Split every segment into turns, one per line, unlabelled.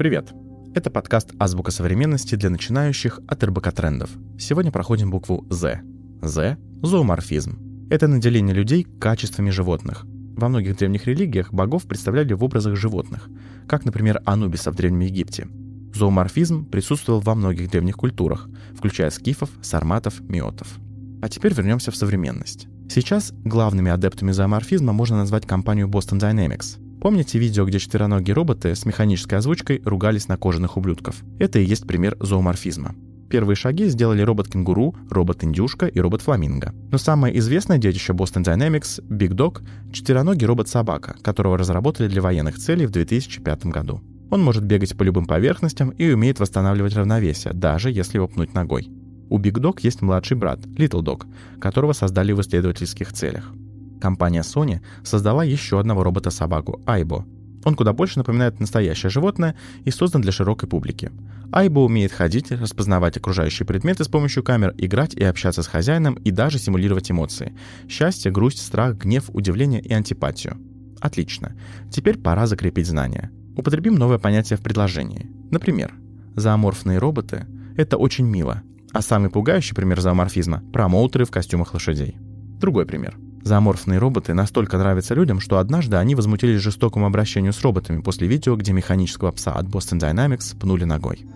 Привет! Это подкаст «Азбука современности» для начинающих от РБК трендов. Сегодня проходим букву «З». «З» — зооморфизм. Это наделение людей качествами животных. Во многих древних религиях богов представляли в образах животных, как, например, Анубиса в Древнем Египте. Зооморфизм присутствовал во многих древних культурах, включая скифов, сарматов, миотов. А теперь вернемся в современность. Сейчас главными адептами зооморфизма можно назвать компанию Boston Dynamics. Помните видео, где четвероногие роботы с механической озвучкой ругались на кожаных ублюдков? Это и есть пример зооморфизма. Первые шаги сделали робот-кенгуру, робот-индюшка и робот-фламинго. Но самое известное детище Boston Dynamics — Big Dog — четвероногий робот-собака, которого разработали для военных целей в 2005 году. Он может бегать по любым поверхностям и умеет восстанавливать равновесие, даже если его пнуть ногой. У Big Dog есть младший брат, Little Dog, которого создали в исследовательских целях. Компания Sony создала еще одного робота-собаку, Айбо. Он куда больше напоминает настоящее животное и создан для широкой публики. Айбо умеет ходить, распознавать окружающие предметы с помощью камер, играть и общаться с хозяином и даже симулировать эмоции. Счастье, грусть, страх, гнев, удивление и антипатию. Отлично. Теперь пора закрепить знания. Употребим новое понятие в предложении. Например, зооморфные роботы — это очень мило, а самый пугающий пример зооморфизма — промоутеры в костюмах лошадей. Другой пример — Зооморфные роботы настолько нравятся людям, что однажды они возмутились жестокому обращению с роботами после видео, где механического пса от Boston Dynamics пнули ногой.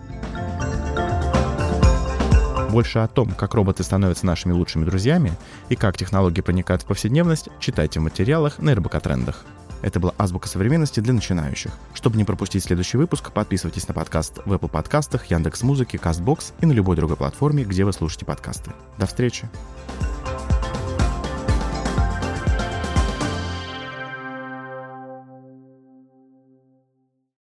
Больше о том, как роботы становятся нашими лучшими друзьями и как технологии проникают в повседневность, читайте в материалах на РБК Трендах. Это была «Азбука современности» для начинающих. Чтобы не пропустить следующий выпуск, подписывайтесь на подкаст в Apple подкастах, Яндекс.Музыке, Castbox и на любой другой платформе, где вы слушаете подкасты. До встречи!